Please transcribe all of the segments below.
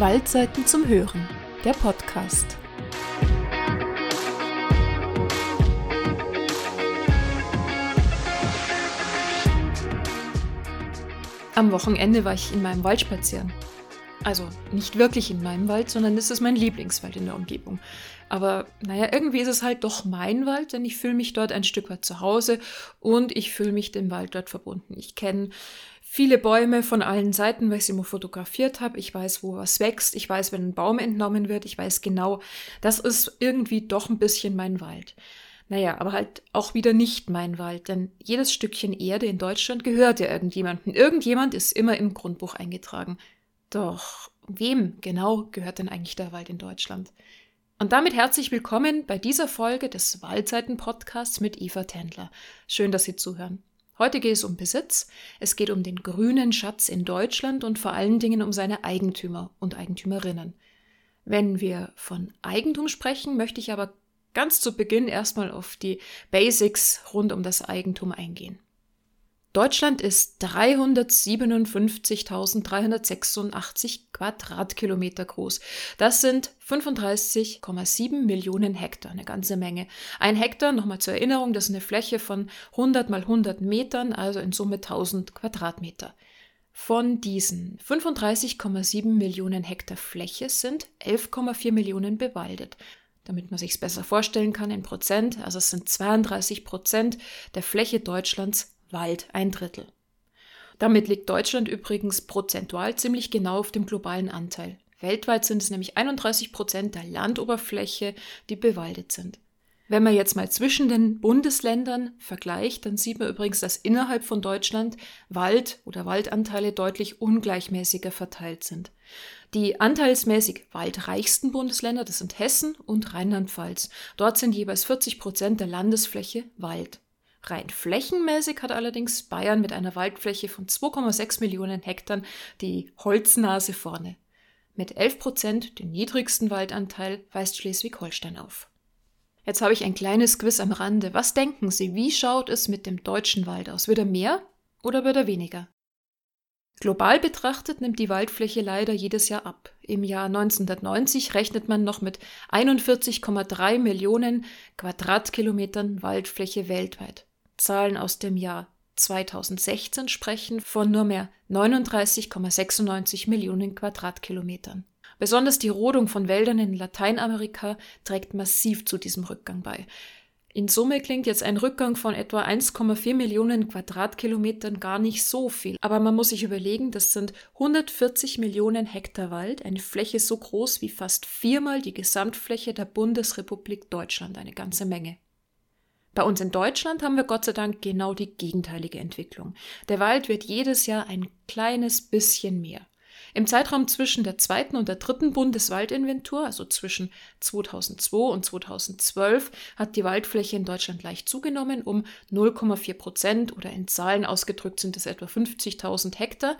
Waldseiten zum Hören, der Podcast. Am Wochenende war ich in meinem Wald spazieren. Also nicht wirklich in meinem Wald, sondern es ist mein Lieblingswald in der Umgebung. Aber naja, irgendwie ist es halt doch mein Wald, denn ich fühle mich dort ein Stück weit zu Hause und ich fühle mich dem Wald dort verbunden. Ich kenne viele Bäume von allen Seiten, weil ich sie immer fotografiert habe. Ich weiß, wo was wächst. Ich weiß, wenn ein Baum entnommen wird. Ich weiß genau, das ist irgendwie doch ein bisschen mein Wald. Naja, aber halt auch wieder nicht mein Wald, denn jedes Stückchen Erde in Deutschland gehört ja irgendjemandem. Irgendjemand ist immer im Grundbuch eingetragen. Doch wem genau gehört denn eigentlich der Wald in Deutschland? Und damit herzlich willkommen bei dieser Folge des Waldseiten-Podcasts mit Eva Tendler. Schön, dass Sie zuhören. Heute geht es um Besitz, es geht um den grünen Schatz in Deutschland und vor allen Dingen um seine Eigentümer und Eigentümerinnen. Wenn wir von Eigentum sprechen, möchte ich aber ganz zu Beginn erstmal auf die Basics rund um das Eigentum eingehen. Deutschland ist 357.386 Quadratkilometer groß. Das sind 35,7 Millionen Hektar, eine ganze Menge. Ein Hektar, nochmal zur Erinnerung, das ist eine Fläche von 100 mal 100 Metern, also in Summe 1000 Quadratmeter. Von diesen 35,7 Millionen Hektar Fläche sind 11,4 Millionen bewaldet. Damit man sich es besser vorstellen kann in Prozent, also es sind 32 Prozent der Fläche Deutschlands Wald ein Drittel. Damit liegt Deutschland übrigens prozentual ziemlich genau auf dem globalen Anteil. Weltweit sind es nämlich 31 Prozent der Landoberfläche, die bewaldet sind. Wenn man jetzt mal zwischen den Bundesländern vergleicht, dann sieht man übrigens, dass innerhalb von Deutschland Wald oder Waldanteile deutlich ungleichmäßiger verteilt sind. Die anteilsmäßig waldreichsten Bundesländer, das sind Hessen und Rheinland-Pfalz. Dort sind jeweils 40 Prozent der Landesfläche Wald. Rein flächenmäßig hat allerdings Bayern mit einer Waldfläche von 2,6 Millionen Hektar die Holznase vorne. Mit 11 Prozent, dem niedrigsten Waldanteil, weist Schleswig-Holstein auf. Jetzt habe ich ein kleines Quiz am Rande. Was denken Sie, wie schaut es mit dem deutschen Wald aus? Wird er mehr oder wird er weniger? Global betrachtet nimmt die Waldfläche leider jedes Jahr ab. Im Jahr 1990 rechnet man noch mit 41,3 Millionen Quadratkilometern Waldfläche weltweit. Zahlen aus dem Jahr 2016 sprechen von nur mehr 39,96 Millionen Quadratkilometern. Besonders die Rodung von Wäldern in Lateinamerika trägt massiv zu diesem Rückgang bei. In Summe klingt jetzt ein Rückgang von etwa 1,4 Millionen Quadratkilometern gar nicht so viel. Aber man muss sich überlegen, das sind 140 Millionen Hektar Wald, eine Fläche so groß wie fast viermal die Gesamtfläche der Bundesrepublik Deutschland, eine ganze Menge. Bei uns in Deutschland haben wir Gott sei Dank genau die gegenteilige Entwicklung. Der Wald wird jedes Jahr ein kleines bisschen mehr. Im Zeitraum zwischen der zweiten und der dritten Bundeswaldinventur, also zwischen 2002 und 2012, hat die Waldfläche in Deutschland leicht zugenommen um 0,4 Prozent oder in Zahlen ausgedrückt sind es etwa 50.000 Hektar.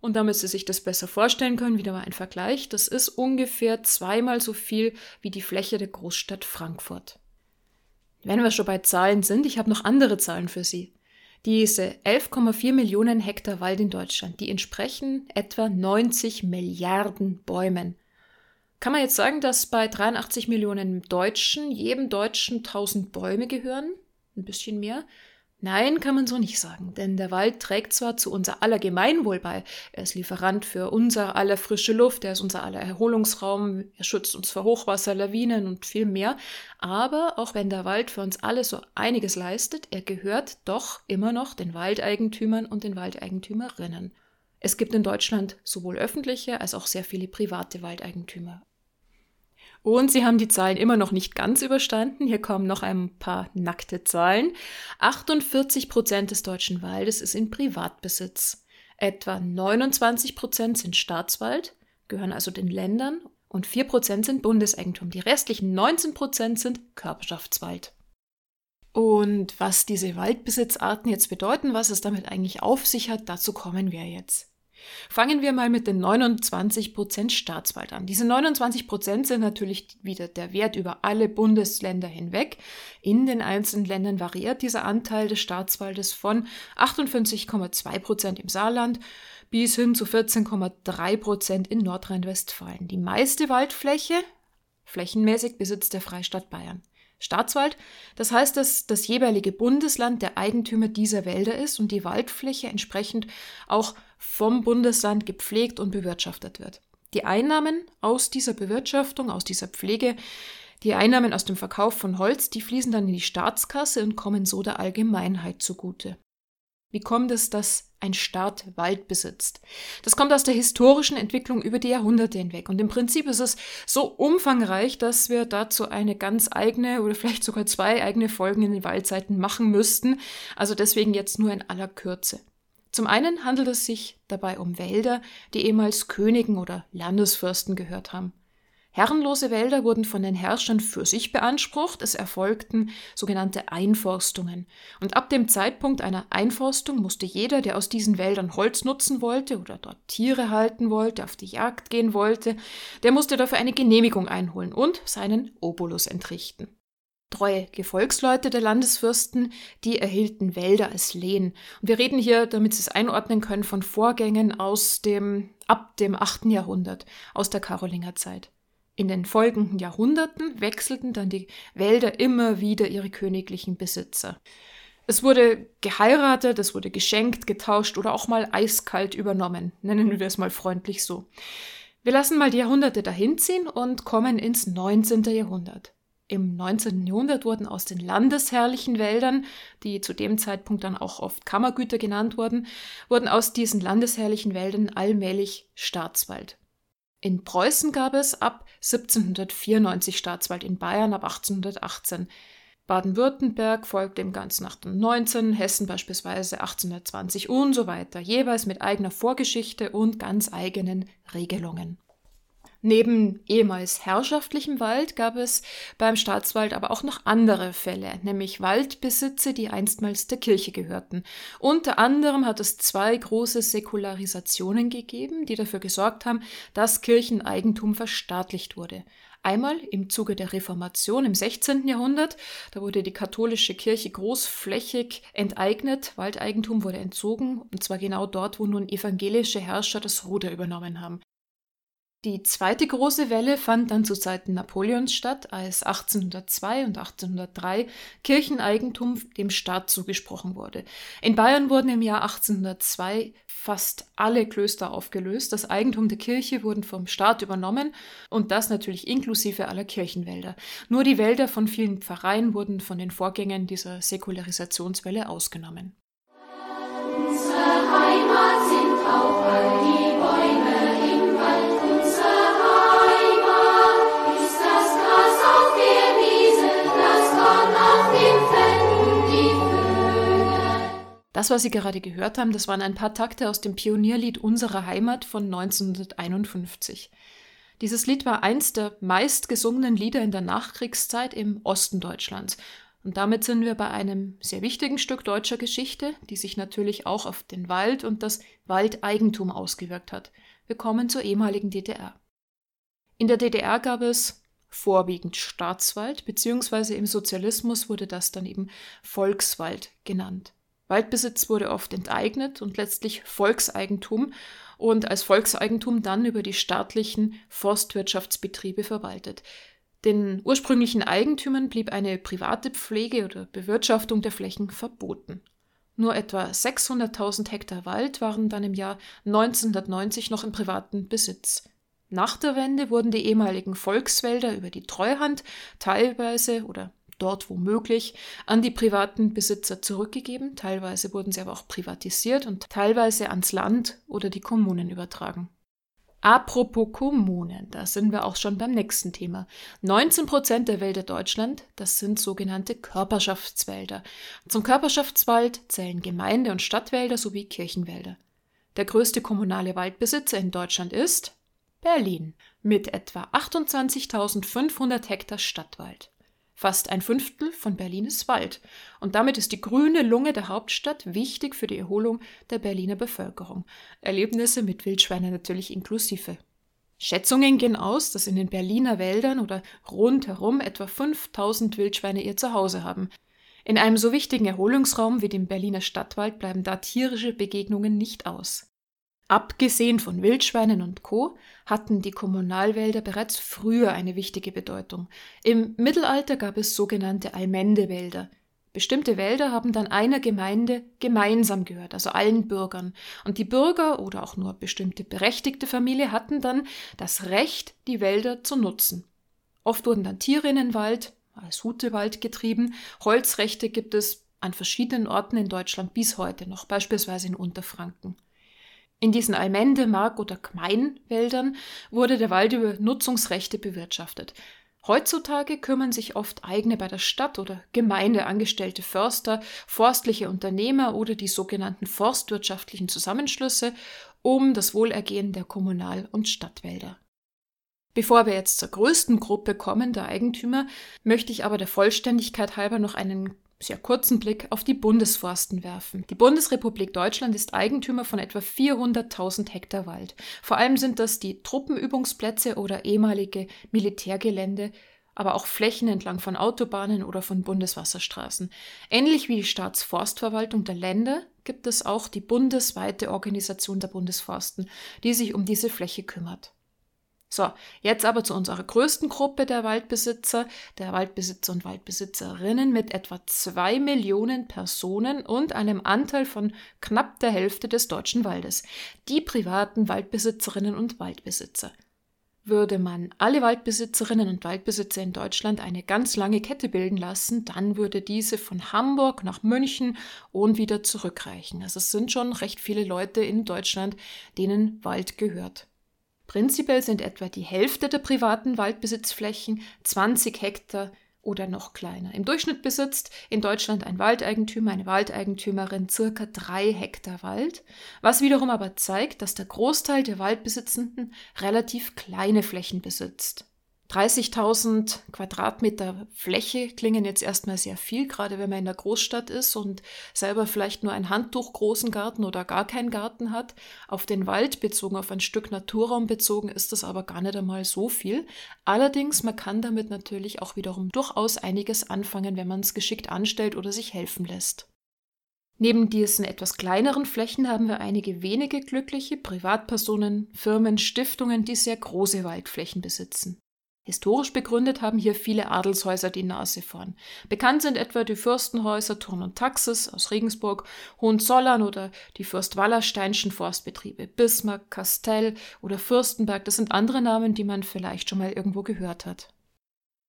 Und damit Sie sich das besser vorstellen können, wieder mal ein Vergleich, das ist ungefähr zweimal so viel wie die Fläche der Großstadt Frankfurt. Wenn wir schon bei Zahlen sind, ich habe noch andere Zahlen für Sie. Diese 11,4 Millionen Hektar Wald in Deutschland, die entsprechen etwa 90 Milliarden Bäumen. Kann man jetzt sagen, dass bei 83 Millionen Deutschen jedem Deutschen 1000 Bäume gehören? Ein bisschen mehr? Nein, kann man so nicht sagen, denn der Wald trägt zwar zu unser aller Gemeinwohl bei, er ist Lieferant für unser aller frische Luft, er ist unser aller Erholungsraum, er schützt uns vor Hochwasser, Lawinen und viel mehr, aber auch wenn der Wald für uns alle so einiges leistet, er gehört doch immer noch den Waldeigentümern und den Waldeigentümerinnen. Es gibt in Deutschland sowohl öffentliche als auch sehr viele private Waldeigentümer. Und sie haben die Zahlen immer noch nicht ganz überstanden. Hier kommen noch ein paar nackte Zahlen. 48 Prozent des deutschen Waldes ist in Privatbesitz. Etwa 29 Prozent sind Staatswald, gehören also den Ländern, und 4 Prozent sind Bundeseigentum. Die restlichen 19 Prozent sind Körperschaftswald. Und was diese Waldbesitzarten jetzt bedeuten, was es damit eigentlich auf sich hat, dazu kommen wir jetzt. Fangen wir mal mit den 29% Staatswald an. Diese 29% sind natürlich wieder der Wert über alle Bundesländer hinweg. In den einzelnen Ländern variiert dieser Anteil des Staatswaldes von 58,2% im Saarland bis hin zu 14,3% in Nordrhein-Westfalen. Die meiste Waldfläche, flächenmäßig, besitzt der Freistaat Bayern. Staatswald, das heißt, dass das jeweilige Bundesland der Eigentümer dieser Wälder ist und die Waldfläche entsprechend auch vom Bundesland gepflegt und bewirtschaftet wird. Die Einnahmen aus dieser Bewirtschaftung, aus dieser Pflege, die Einnahmen aus dem Verkauf von Holz, die fließen dann in die Staatskasse und kommen so der Allgemeinheit zugute. Wie kommt es, dass ein Staat Wald besitzt? Das kommt aus der historischen Entwicklung über die Jahrhunderte hinweg. Und im Prinzip ist es so umfangreich, dass wir dazu eine ganz eigene oder vielleicht sogar zwei eigene Folgen in den Waldzeiten machen müssten. Also deswegen jetzt nur in aller Kürze. Zum einen handelt es sich dabei um Wälder, die ehemals Königen oder Landesfürsten gehört haben. Herrenlose Wälder wurden von den Herrschern für sich beansprucht, es erfolgten sogenannte Einforstungen. Und ab dem Zeitpunkt einer Einforstung musste jeder, der aus diesen Wäldern Holz nutzen wollte oder dort Tiere halten wollte, auf die Jagd gehen wollte, der musste dafür eine Genehmigung einholen und seinen Obolus entrichten. Treue Gefolgsleute der Landesfürsten, die erhielten Wälder als Lehen. Und wir reden hier, damit Sie es einordnen können, von Vorgängen aus dem, ab dem 8. Jahrhundert, aus der Karolingerzeit. In den folgenden Jahrhunderten wechselten dann die Wälder immer wieder ihre königlichen Besitzer. Es wurde geheiratet, es wurde geschenkt, getauscht oder auch mal eiskalt übernommen. Nennen wir es mal freundlich so. Wir lassen mal die Jahrhunderte dahinziehen und kommen ins 19. Jahrhundert. Im 19. Jahrhundert wurden aus den landesherrlichen Wäldern, die zu dem Zeitpunkt dann auch oft Kammergüter genannt wurden, wurden aus diesen landesherrlichen Wäldern allmählich Staatswald. In Preußen gab es ab 1794 Staatswald, in Bayern ab 1818. Baden-Württemberg folgte im Ganzen 1819, Hessen beispielsweise 1820 und so weiter, jeweils mit eigener Vorgeschichte und ganz eigenen Regelungen. Neben ehemals herrschaftlichem Wald gab es beim Staatswald aber auch noch andere Fälle, nämlich Waldbesitze, die einstmals der Kirche gehörten. Unter anderem hat es zwei große Säkularisationen gegeben, die dafür gesorgt haben, dass Kircheneigentum verstaatlicht wurde. Einmal im Zuge der Reformation im 16. Jahrhundert, da wurde die katholische Kirche großflächig enteignet, Waldeigentum wurde entzogen, und zwar genau dort, wo nun evangelische Herrscher das Ruder übernommen haben. Die zweite große Welle fand dann zu Zeiten Napoleons statt, als 1802 und 1803 Kircheneigentum dem Staat zugesprochen wurde. In Bayern wurden im Jahr 1802 fast alle Klöster aufgelöst. Das Eigentum der Kirche wurden vom Staat übernommen und das natürlich inklusive aller Kirchenwälder. Nur die Wälder von vielen Pfarreien wurden von den Vorgängen dieser Säkularisationswelle ausgenommen. Unsere Das, was Sie gerade gehört haben, das waren ein paar Takte aus dem Pionierlied Unserer Heimat von 1951. Dieses Lied war eins der meistgesungenen Lieder in der Nachkriegszeit im Osten Deutschlands. Und damit sind wir bei einem sehr wichtigen Stück deutscher Geschichte, die sich natürlich auch auf den Wald und das Waldeigentum ausgewirkt hat. Wir kommen zur ehemaligen DDR. In der DDR gab es vorwiegend Staatswald, beziehungsweise im Sozialismus wurde das dann eben Volkswald genannt. Waldbesitz wurde oft enteignet und letztlich Volkseigentum und als Volkseigentum dann über die staatlichen Forstwirtschaftsbetriebe verwaltet. Den ursprünglichen Eigentümern blieb eine private Pflege oder Bewirtschaftung der Flächen verboten. Nur etwa 600.000 Hektar Wald waren dann im Jahr 1990 noch im privaten Besitz. Nach der Wende wurden die ehemaligen Volkswälder über die Treuhand teilweise oder dort wo möglich an die privaten Besitzer zurückgegeben, teilweise wurden sie aber auch privatisiert und teilweise ans Land oder die Kommunen übertragen. Apropos Kommunen, da sind wir auch schon beim nächsten Thema. 19 Prozent der Wälder Deutschland, das sind sogenannte Körperschaftswälder. Zum Körperschaftswald zählen Gemeinde- und Stadtwälder sowie Kirchenwälder. Der größte kommunale Waldbesitzer in Deutschland ist Berlin mit etwa 28.500 Hektar Stadtwald. Fast ein Fünftel von Berlin ist Wald. Und damit ist die grüne Lunge der Hauptstadt wichtig für die Erholung der Berliner Bevölkerung. Erlebnisse mit Wildschweinen natürlich inklusive. Schätzungen gehen aus, dass in den Berliner Wäldern oder rundherum etwa 5000 Wildschweine ihr Zuhause haben. In einem so wichtigen Erholungsraum wie dem Berliner Stadtwald bleiben da tierische Begegnungen nicht aus. Abgesehen von Wildschweinen und Co. hatten die Kommunalwälder bereits früher eine wichtige Bedeutung. Im Mittelalter gab es sogenannte Allmendewälder. Bestimmte Wälder haben dann einer Gemeinde gemeinsam gehört, also allen Bürgern. Und die Bürger oder auch nur bestimmte berechtigte Familie hatten dann das Recht, die Wälder zu nutzen. Oft wurden dann Tiere in den Wald, als Hutewald getrieben. Holzrechte gibt es an verschiedenen Orten in Deutschland bis heute noch, beispielsweise in Unterfranken. In diesen Allmende-, Mark- oder Gmeinwäldern wurde der Wald über Nutzungsrechte bewirtschaftet. Heutzutage kümmern sich oft eigene bei der Stadt oder Gemeinde angestellte Förster, forstliche Unternehmer oder die sogenannten forstwirtschaftlichen Zusammenschlüsse um das Wohlergehen der Kommunal- und Stadtwälder. Bevor wir jetzt zur größten Gruppe kommen der Eigentümer, möchte ich aber der Vollständigkeit halber noch einen sehr kurzen Blick auf die Bundesforsten werfen. Die Bundesrepublik Deutschland ist Eigentümer von etwa 400.000 Hektar Wald. Vor allem sind das die Truppenübungsplätze oder ehemalige Militärgelände, aber auch Flächen entlang von Autobahnen oder von Bundeswasserstraßen. Ähnlich wie die Staatsforstverwaltung der Länder gibt es auch die bundesweite Organisation der Bundesforsten, die sich um diese Fläche kümmert. So, jetzt aber zu unserer größten Gruppe der Waldbesitzer, der Waldbesitzer und Waldbesitzerinnen mit etwa zwei Millionen Personen und einem Anteil von knapp der Hälfte des deutschen Waldes, die privaten Waldbesitzerinnen und Waldbesitzer. Würde man alle Waldbesitzerinnen und Waldbesitzer in Deutschland eine ganz lange Kette bilden lassen, dann würde diese von Hamburg nach München und wieder zurückreichen. Also es sind schon recht viele Leute in Deutschland, denen Wald gehört. Prinzipiell sind etwa die Hälfte der privaten Waldbesitzflächen 20 Hektar oder noch kleiner. Im Durchschnitt besitzt in Deutschland ein Waldeigentümer, eine Waldeigentümerin circa drei Hektar Wald, was wiederum aber zeigt, dass der Großteil der Waldbesitzenden relativ kleine Flächen besitzt. 30.000 Quadratmeter Fläche klingen jetzt erstmal sehr viel, gerade wenn man in der Großstadt ist und selber vielleicht nur ein Handtuch großen Garten oder gar keinen Garten hat. Auf den Wald bezogen, auf ein Stück Naturraum bezogen ist das aber gar nicht einmal so viel. Allerdings, man kann damit natürlich auch wiederum durchaus einiges anfangen, wenn man es geschickt anstellt oder sich helfen lässt. Neben diesen etwas kleineren Flächen haben wir einige wenige glückliche Privatpersonen, Firmen, Stiftungen, die sehr große Waldflächen besitzen. Historisch begründet haben hier viele Adelshäuser die Nase vorn. Bekannt sind etwa die Fürstenhäuser Thurn und Taxis aus Regensburg, Hohenzollern oder die Fürst-Wallersteinschen Forstbetriebe, Bismarck, Kastell oder Fürstenberg. Das sind andere Namen, die man vielleicht schon mal irgendwo gehört hat.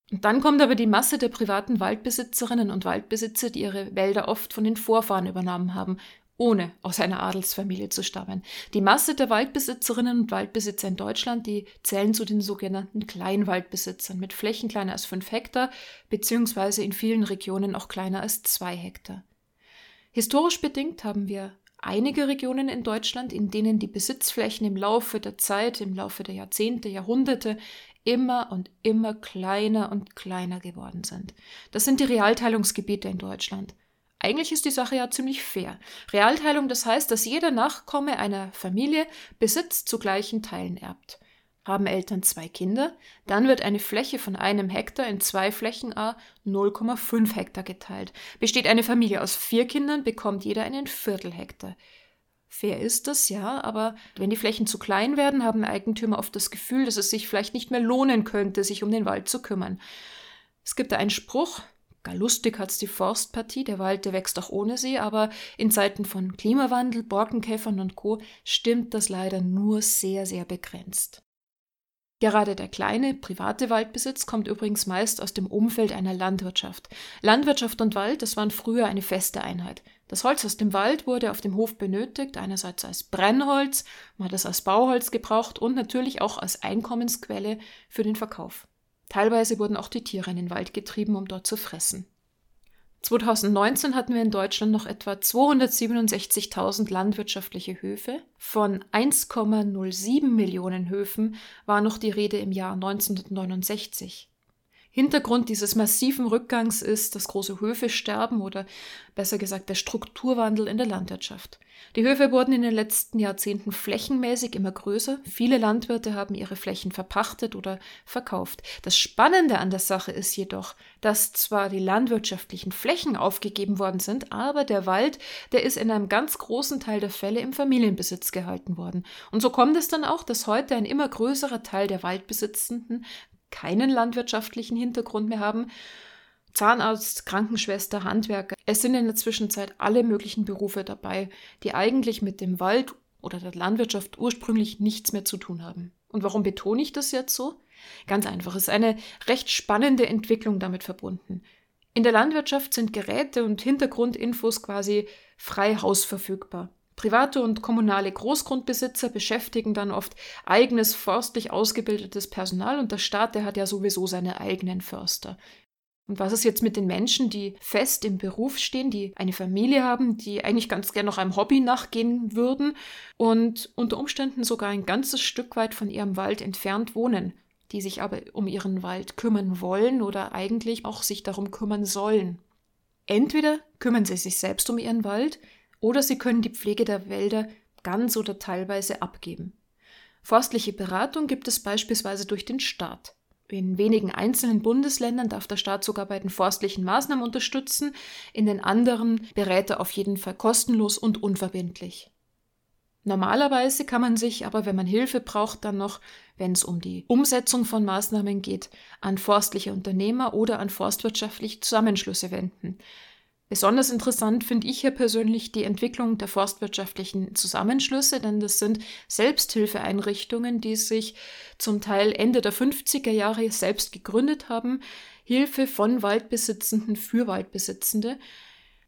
Und dann kommt aber die Masse der privaten Waldbesitzerinnen und Waldbesitzer, die ihre Wälder oft von den Vorfahren übernommen haben ohne aus einer Adelsfamilie zu stammen. Die Masse der Waldbesitzerinnen und Waldbesitzer in Deutschland, die zählen zu den sogenannten Kleinwaldbesitzern mit Flächen kleiner als fünf Hektar, beziehungsweise in vielen Regionen auch kleiner als zwei Hektar. Historisch bedingt haben wir einige Regionen in Deutschland, in denen die Besitzflächen im Laufe der Zeit, im Laufe der Jahrzehnte, Jahrhunderte immer und immer kleiner und kleiner geworden sind. Das sind die Realteilungsgebiete in Deutschland. Eigentlich ist die Sache ja ziemlich fair. Realteilung, das heißt, dass jeder Nachkomme einer Familie Besitz zu gleichen Teilen erbt. Haben Eltern zwei Kinder, dann wird eine Fläche von einem Hektar in zwei Flächen A 0,5 Hektar geteilt. Besteht eine Familie aus vier Kindern, bekommt jeder einen Viertel Hektar. Fair ist das, ja, aber wenn die Flächen zu klein werden, haben Eigentümer oft das Gefühl, dass es sich vielleicht nicht mehr lohnen könnte, sich um den Wald zu kümmern. Es gibt da einen Spruch, Gar lustig hat's die Forstpartie, der Wald, der wächst auch ohne sie, aber in Zeiten von Klimawandel, Borkenkäfern und Co. stimmt das leider nur sehr, sehr begrenzt. Gerade der kleine private Waldbesitz kommt übrigens meist aus dem Umfeld einer Landwirtschaft. Landwirtschaft und Wald, das waren früher eine feste Einheit. Das Holz aus dem Wald wurde auf dem Hof benötigt, einerseits als Brennholz, man hat es als Bauholz gebraucht und natürlich auch als Einkommensquelle für den Verkauf. Teilweise wurden auch die Tiere in den Wald getrieben, um dort zu fressen. 2019 hatten wir in Deutschland noch etwa 267.000 landwirtschaftliche Höfe. Von 1,07 Millionen Höfen war noch die Rede im Jahr 1969. Hintergrund dieses massiven Rückgangs ist das große Höfesterben oder besser gesagt der Strukturwandel in der Landwirtschaft. Die Höfe wurden in den letzten Jahrzehnten flächenmäßig immer größer. Viele Landwirte haben ihre Flächen verpachtet oder verkauft. Das Spannende an der Sache ist jedoch, dass zwar die landwirtschaftlichen Flächen aufgegeben worden sind, aber der Wald, der ist in einem ganz großen Teil der Fälle im Familienbesitz gehalten worden. Und so kommt es dann auch, dass heute ein immer größerer Teil der Waldbesitzenden keinen landwirtschaftlichen Hintergrund mehr haben. Zahnarzt, Krankenschwester, Handwerker. Es sind in der Zwischenzeit alle möglichen Berufe dabei, die eigentlich mit dem Wald oder der Landwirtschaft ursprünglich nichts mehr zu tun haben. Und warum betone ich das jetzt so? Ganz einfach, es ist eine recht spannende Entwicklung damit verbunden. In der Landwirtschaft sind Geräte und Hintergrundinfos quasi frei hausverfügbar. Private und kommunale Großgrundbesitzer beschäftigen dann oft eigenes forstlich ausgebildetes Personal und der Staat, der hat ja sowieso seine eigenen Förster. Und was ist jetzt mit den Menschen, die fest im Beruf stehen, die eine Familie haben, die eigentlich ganz gern noch einem Hobby nachgehen würden und unter Umständen sogar ein ganzes Stück weit von ihrem Wald entfernt wohnen, die sich aber um ihren Wald kümmern wollen oder eigentlich auch sich darum kümmern sollen? Entweder kümmern sie sich selbst um ihren Wald, oder sie können die Pflege der Wälder ganz oder teilweise abgeben. Forstliche Beratung gibt es beispielsweise durch den Staat. In wenigen einzelnen Bundesländern darf der Staat sogar bei den forstlichen Maßnahmen unterstützen, in den anderen berät er auf jeden Fall kostenlos und unverbindlich. Normalerweise kann man sich aber, wenn man Hilfe braucht, dann noch, wenn es um die Umsetzung von Maßnahmen geht, an forstliche Unternehmer oder an forstwirtschaftliche Zusammenschlüsse wenden. Besonders interessant finde ich hier persönlich die Entwicklung der forstwirtschaftlichen Zusammenschlüsse, denn das sind Selbsthilfeeinrichtungen, die sich zum Teil Ende der 50er Jahre selbst gegründet haben, Hilfe von Waldbesitzenden für Waldbesitzende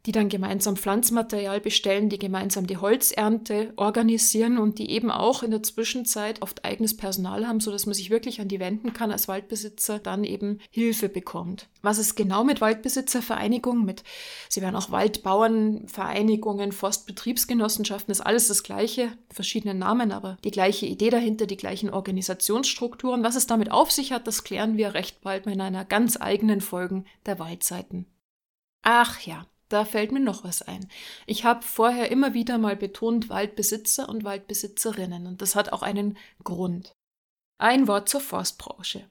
die dann gemeinsam Pflanzmaterial bestellen, die gemeinsam die Holzernte organisieren und die eben auch in der Zwischenzeit oft eigenes Personal haben, sodass man sich wirklich an die wenden kann als Waldbesitzer, dann eben Hilfe bekommt. Was ist genau mit Waldbesitzervereinigungen, mit, sie werden auch Waldbauernvereinigungen, Forstbetriebsgenossenschaften, ist alles das Gleiche, verschiedene Namen, aber die gleiche Idee dahinter, die gleichen Organisationsstrukturen. Was es damit auf sich hat, das klären wir recht bald in einer ganz eigenen Folge der Waldseiten. Ach ja, da fällt mir noch was ein. Ich habe vorher immer wieder mal betont Waldbesitzer und Waldbesitzerinnen und das hat auch einen Grund. Ein Wort zur Forstbranche.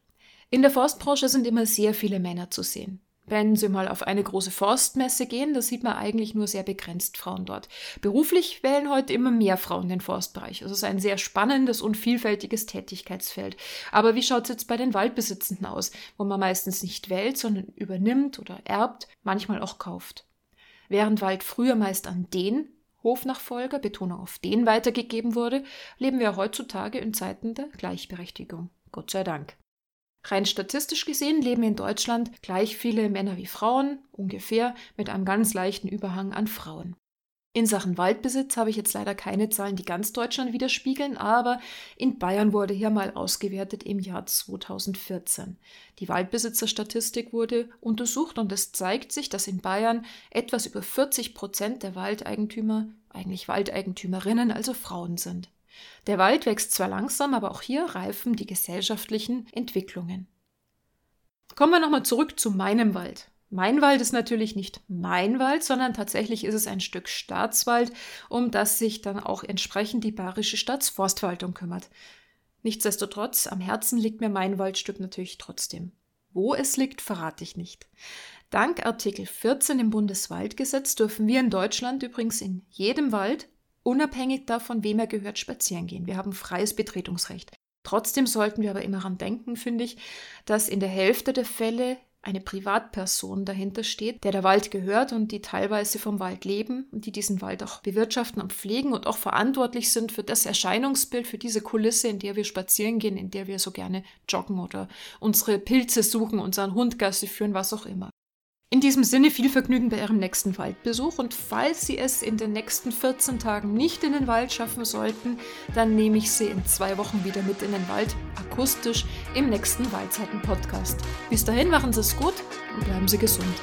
In der Forstbranche sind immer sehr viele Männer zu sehen. Wenn Sie mal auf eine große Forstmesse gehen, da sieht man eigentlich nur sehr begrenzt Frauen dort. Beruflich wählen heute immer mehr Frauen den Forstbereich. Es ist ein sehr spannendes und vielfältiges Tätigkeitsfeld. Aber wie schaut es jetzt bei den Waldbesitzenden aus, wo man meistens nicht wählt, sondern übernimmt oder erbt, manchmal auch kauft? Während Wald früher meist an den Hofnachfolger, Betonung auf den weitergegeben wurde, leben wir heutzutage in Zeiten der Gleichberechtigung. Gott sei Dank. Rein statistisch gesehen leben in Deutschland gleich viele Männer wie Frauen, ungefähr mit einem ganz leichten Überhang an Frauen. In Sachen Waldbesitz habe ich jetzt leider keine Zahlen, die ganz Deutschland widerspiegeln, aber in Bayern wurde hier mal ausgewertet im Jahr 2014. Die Waldbesitzerstatistik wurde untersucht und es zeigt sich, dass in Bayern etwas über 40 Prozent der Waldeigentümer eigentlich Waldeigentümerinnen, also Frauen sind. Der Wald wächst zwar langsam, aber auch hier reifen die gesellschaftlichen Entwicklungen. Kommen wir nochmal zurück zu meinem Wald. Mein Wald ist natürlich nicht mein Wald, sondern tatsächlich ist es ein Stück Staatswald, um das sich dann auch entsprechend die Bayerische Staatsforstverwaltung kümmert. Nichtsdestotrotz, am Herzen liegt mir mein Waldstück natürlich trotzdem. Wo es liegt, verrate ich nicht. Dank Artikel 14 im Bundeswaldgesetz dürfen wir in Deutschland übrigens in jedem Wald, unabhängig davon, wem er gehört, spazieren gehen. Wir haben freies Betretungsrecht. Trotzdem sollten wir aber immer daran denken, finde ich, dass in der Hälfte der Fälle eine Privatperson dahinter steht, der der Wald gehört und die teilweise vom Wald leben und die diesen Wald auch bewirtschaften und pflegen und auch verantwortlich sind für das Erscheinungsbild, für diese Kulisse, in der wir spazieren gehen, in der wir so gerne joggen oder unsere Pilze suchen, unseren Hundgasse führen, was auch immer. In diesem Sinne viel Vergnügen bei Ihrem nächsten Waldbesuch und falls Sie es in den nächsten 14 Tagen nicht in den Wald schaffen sollten, dann nehme ich Sie in zwei Wochen wieder mit in den Wald, akustisch, im nächsten Waldzeiten-Podcast. Bis dahin machen Sie es gut und bleiben Sie gesund.